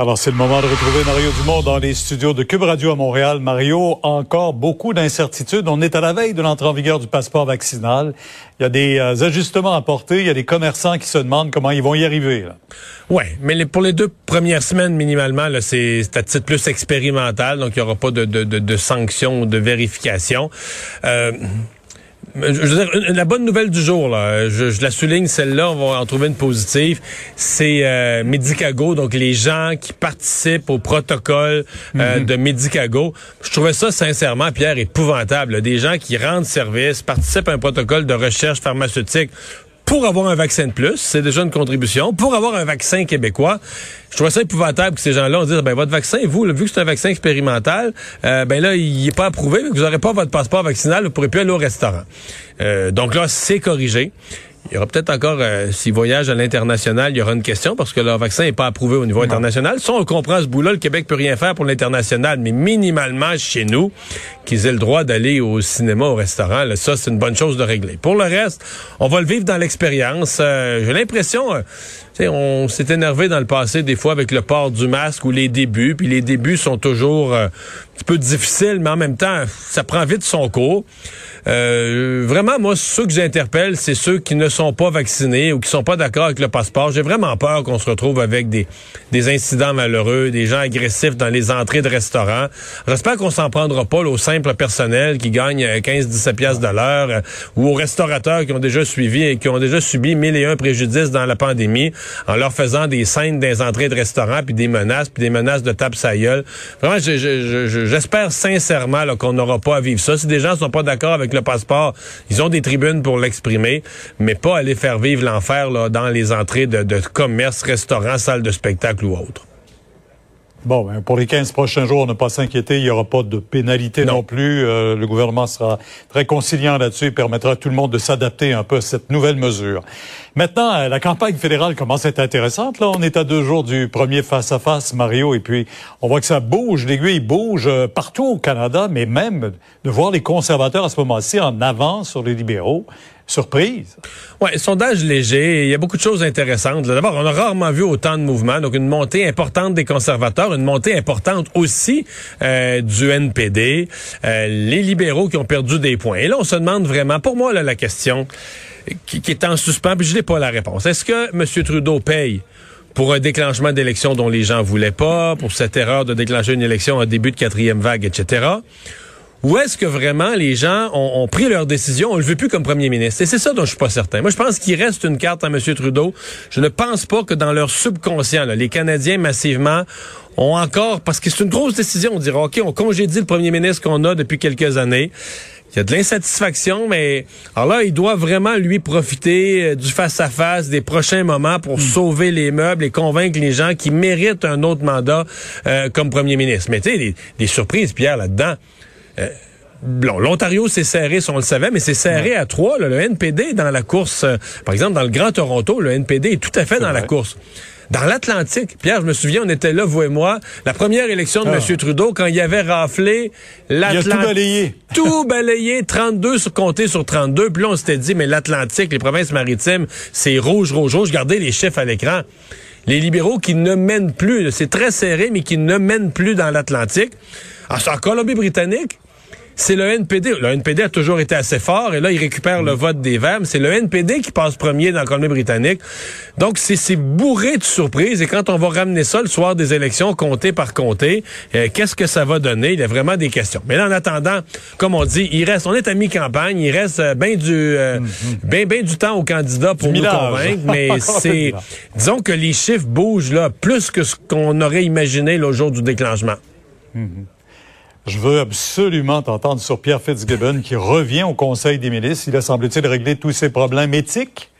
Alors, c'est le moment de retrouver Mario Dumont dans les studios de Cube Radio à Montréal. Mario, encore beaucoup d'incertitudes. On est à la veille de l'entrée en vigueur du passeport vaccinal. Il y a des euh, ajustements à porter. Il y a des commerçants qui se demandent comment ils vont y arriver. Oui, mais pour les deux premières semaines, minimalement, c'est à titre plus expérimental. Donc, il n'y aura pas de, sanctions ou de vérification. Euh, je veux dire, la bonne nouvelle du jour, là, je, la souligne, celle-là, on va en trouver une positive, c'est euh, Medicago, donc les gens qui participent au protocole euh, mhm. de Medicago. Je trouvais ça sincèrement, Pierre, épouvantable. Des gens qui rendent service, participent à un protocole de recherche pharmaceutique pour avoir un vaccin de plus, c'est déjà une contribution. Pour avoir un vaccin québécois, je trouve ça épouvantable que ces gens-là ont dit, ben votre vaccin, vous, vu que c'est un vaccin expérimental, euh, ben là, il n'est pas approuvé, vous n'aurez pas votre passeport vaccinal, vous pourrez plus aller au restaurant. Euh, donc là, c'est corrigé. Il y aura peut-être encore, euh, s'ils voyagent à l'international, il y aura une question parce que leur vaccin n'est pas approuvé au niveau international. Si on comprend ce bout-là, le Québec peut rien faire pour l'international, mais minimalement chez nous, qu'ils aient le droit d'aller au cinéma, au restaurant, ça, c'est une bonne chose de régler. Pour le reste, on va le vivre dans l'expérience. Euh, j'ai l'impression... Euh, on s'est énervé dans le passé des fois avec le port du masque ou les débuts, puis les débuts sont toujours euh, un petit peu difficiles, mais en même temps, ça prend vite son cours. Euh, vraiment, moi, ceux que j'interpelle, c'est ceux qui ne sont pas vaccinés ou qui sont pas d'accord avec le passeport. J'ai vraiment peur qu'on se retrouve avec des, incidents malheureux, des gens agressifs dans les entrées de restaurants. J'espère qu'on s'en prendra pas au simple personnel qui gagne 15-17 piastres de l'heure euh, ou aux restaurateurs qui ont déjà suivi et qui ont déjà subi mille et un préjudices dans la pandémie en leur faisant des scènes des entrées de restaurants puis des menaces puis des menaces de tape sa gueule. Vraiment, j'espère sincèrement qu'on n'aura pas à vivre ça. Si des gens sont pas d'accord avec le passeport, ils ont des tribunes pour l'exprimer, mais pas aller faire vivre l'enfer dans les entrées de, de commerces, restaurants, salles de spectacle ou autres. Bon, ben, pour les 15 prochains jours, ne pas s'inquiéter, il n'y aura pas de pénalité non, plus. Euh, le gouvernement sera très conciliant là-dessus et permettra à tout le monde de s'adapter un peu à cette nouvelle mesure. Maintenant, euh, la campagne fédérale commence à être intéressante. Là, on est à deux jours du premier face-à-face, Mario, et puis on voit que ça bouge, l'aiguille bouge euh, partout au Canada, mais même de voir les conservateurs à ce moment-ci en avance sur les libéraux surprise. Oui, sondage léger. Il y a beaucoup de choses intéressantes. D'abord, on a rarement vu autant de mouvements. Donc, une montée importante des conservateurs, une montée importante aussi euh, du NPD, euh, les libéraux qui ont perdu des points. Et là, on se demande vraiment, pour moi, là, la question qui, est en suspens, puis je n'ai pas la réponse. Est-ce que M. Trudeau paye pour un déclenchement d'élection dont les gens voulaient pas, pour cette erreur de déclencher une élection en début de quatrième vague, etc., ou est-ce que vraiment les gens ont, pris leur décision, on le veut plus comme premier ministre? Et c'est ça dont je suis pas certain. Moi, je pense qu'il reste une carte à M. Trudeau. Je ne pense pas que dans leur subconscient, les Canadiens massivement ont encore, parce que c'est une grosse décision, on dira, OK, on congédie le premier ministre qu'on a depuis quelques années. Il y a de l'insatisfaction, mais alors là, il doit vraiment lui profiter euh, du face-à-face des prochains moments pour hmm. sauver les meubles et convaincre les gens qui méritent un autre mandat euh, comme premier ministre. Mais tu sais, des surprises, Pierre, là-dedans. Euh, L'Ontario s'est serré, si on le savait, mais c'est serré à trois. Le NPD est dans la course. Euh, par exemple, dans le Grand Toronto, le NPD est tout à fait dans la course. Dans l'Atlantique, Pierre, je me souviens, on était là, vous et moi, la première élection de ah. M. Trudeau, quand il avait raflé l'Atlantique. tout balayé. tout balayé, 32 sur, compté sur 32. Puis là, on s'était dit, mais l'Atlantique, les provinces maritimes, c'est rouge, rouge, rouge. Gardez les chiffres à l'écran. Les libéraux qui ne mènent plus, c'est très serré, mais qui ne mènent plus dans l'Atlantique. Ah, en Colombie-Britannique, c'est le NPD. Le NPD a toujours été assez fort et là, il récupère le vote des Verts. C'est le NPD qui passe premier dans la Colombie-Britannique. Donc, c'est bourré de surprises. Et quand on va ramener ça le soir des élections, comté par comté, euh, qu'est-ce que ça va donner? Il y a vraiment des questions. Mais là, en attendant, comme on dit, il reste, on est à mi-campagne, il reste euh, bien du, euh, mm-hmm. du temps aux candidats pour nous convaincre. Mais c'est, disons que les chiffres bougent là plus que ce qu'on aurait imaginé le jour du déclenchement. Je veux absolument t'entendre sur Pierre Fitzgibbon qui revient au Conseil des ministres. Il a, semble-t-il, réglé tous ses problèmes éthiques.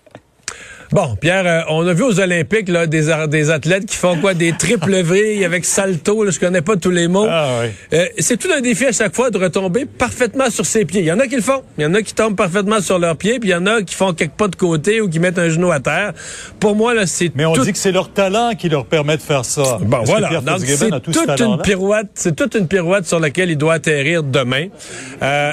Bon, Pierre, euh, on a vu aux Olympiques là, des, des athlètes qui font quoi? Des triples vrilles avec salto, là, je connais pas tous les mots. Ah, oui. Euh, c'est tout un défi à chaque fois de retomber parfaitement sur ses pieds. Il y en a qui le font. Il y en a qui tombent parfaitement sur leurs pieds, puis il y en a qui font quelques pas de côté ou qui mettent un genou à terre. Pour moi, là, c'est Mais on tout... dit que c'est leur talent qui leur permet de faire ça. Bon, voilà. Donc, c'est tout toute une pirouette. C'est toute une pirouette sur laquelle il doit atterrir demain. Euh,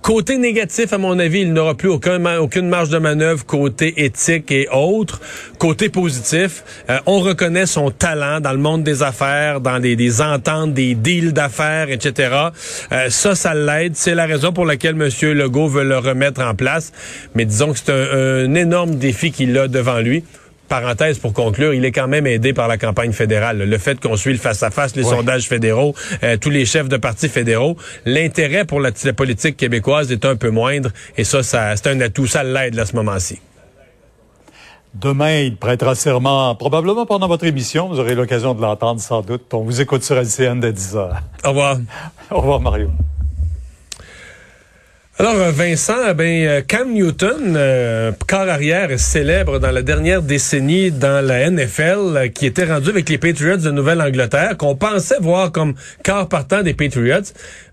côté négatif, à mon avis, il n'aura plus aucun, aucune marge de manœuvre côté éthique et autres. Côté positif, euh, on reconnaît son talent dans le monde des affaires, dans des, des ententes, des deals d'affaires, etc. Euh, ça, ça l'aide. C'est la raison pour laquelle M. Legault veut le remettre en place. Mais disons que c'est un, un énorme défi qu'il a devant lui parenthèse pour conclure, il est quand même aidé par la campagne fédérale. Le fait qu'on suit le face-à-face, les Ouais. sondages fédéraux, euh, tous les chefs de partis fédéraux, l'intérêt pour la, la politique québécoise est un peu moindre et ça, ça c'est un atout, ça l'aide à ce moment-ci. Demain, il prêtera serment, probablement pendant votre émission. Vous aurez l'occasion de l'entendre sans doute. On vous écoute sur LCN dès 10 heures. Au revoir. Au revoir, Mario. Alors, euh, Vincent, ben, Cam Newton, euh, corps arrière célèbre dans la dernière décennie dans la NFL, euh, qui était rendu avec les Patriots de Nouvelle-Angleterre, qu'on pensait voir comme corps partant des Patriots,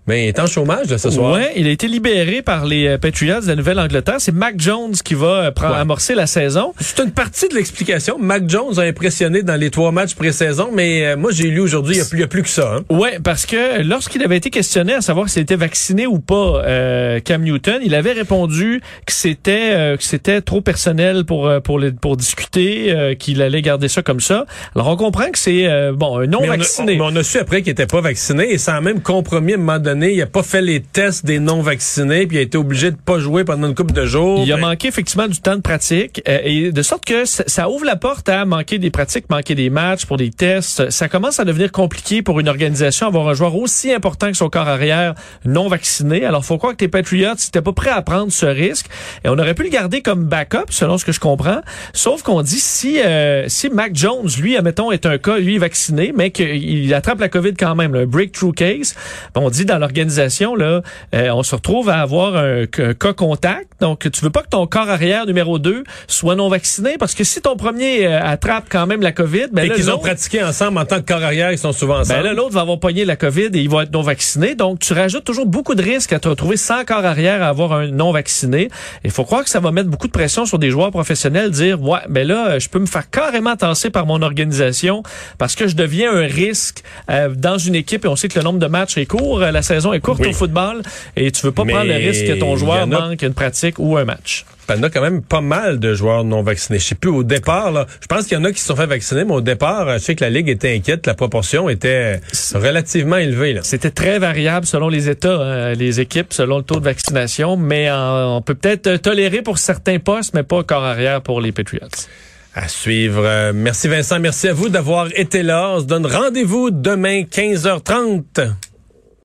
mais il est en chômage ce soir. Ouais, il a été libéré par les Patriots de la Nouvelle-Angleterre. C'est Mac Jones qui va prendre- Ouais. amorcer la saison. C'est une partie de l'explication. Mac Jones a impressionné dans les trois matchs pré-saison, mais euh, moi j'ai lu aujourd'hui, il n'y a, plus- a que ça. hein. Ouais, parce que lorsqu'il avait été questionné à savoir s'il était vacciné ou pas, euh, Cam Newton, il avait répondu que c'était euh, que c'était trop personnel pour euh, pour les- pour discuter, euh, qu'il allait garder ça comme ça. Alors on comprend que c'est euh, bon un non Mais on a- vacciné. on, mais on a su après qu'il était pas vacciné et ça a même compromis à un moment donné. Il a pas fait les tests des non vaccinés puis il a été obligé de pas jouer pendant une couple de jours. Il a Ben, manqué effectivement du temps de pratique euh, et de sorte que ça, ça ouvre la porte à manquer des pratiques, manquer des matchs pour des tests. Ça commence à devenir compliqué pour une organisation avoir un joueur aussi important que son corps arrière non vacciné. Alors faut croire que tes Patriots pas prêts à prendre ce risque et on aurait pu le garder comme backup selon ce que je comprends. Sauf qu'on dit si euh, si Mac Jones lui admettons est un cas lui vacciné mais qu'il attrape la Covid quand même, là, un breakthrough case, ben, on dit dans l'organisation là, euh, on se retrouve à avoir un, un cas contact. Donc tu veux pas que ton corps arrière numéro 2 soit non vacciné parce que si ton premier euh, attrape quand même la Covid, ben et qu'ils ont pratiqué ensemble en tant que corps arrière, ils sont souvent ben ensemble. là, l'autre va avoir pogné la COVID et il va être non vacciné. Donc, tu rajoutes toujours beaucoup de risques à te retrouver sans corps arrière à avoir un non vacciné. Il faut croire que ça va mettre beaucoup de pression sur des joueurs professionnels, dire, ouais, ben là, je peux me faire carrément tasser par mon organisation parce que je deviens un risque euh, dans une équipe et on sait que le nombre de matchs est court, euh, la saison est courte Oui. au football et tu veux pas Mais prendre le risque que ton joueur a- manque une pratique ou un match. Il y en a quand même pas mal de joueurs non vaccinés. Je sais plus, au départ, là, je pense qu'il y en a qui se sont fait vacciner, mais au départ, euh, je sais que la Ligue était inquiète, la proportion était relativement élevée. C'était très variable selon les États, hein, les équipes, selon le taux de vaccination, mais euh, on peut peut-être euh, tolérer pour certains postes, mais pas corps arrière pour les Patriots. À suivre. Euh, merci Vincent, merci à vous d'avoir été là. On se donne rendez-vous demain 15h30.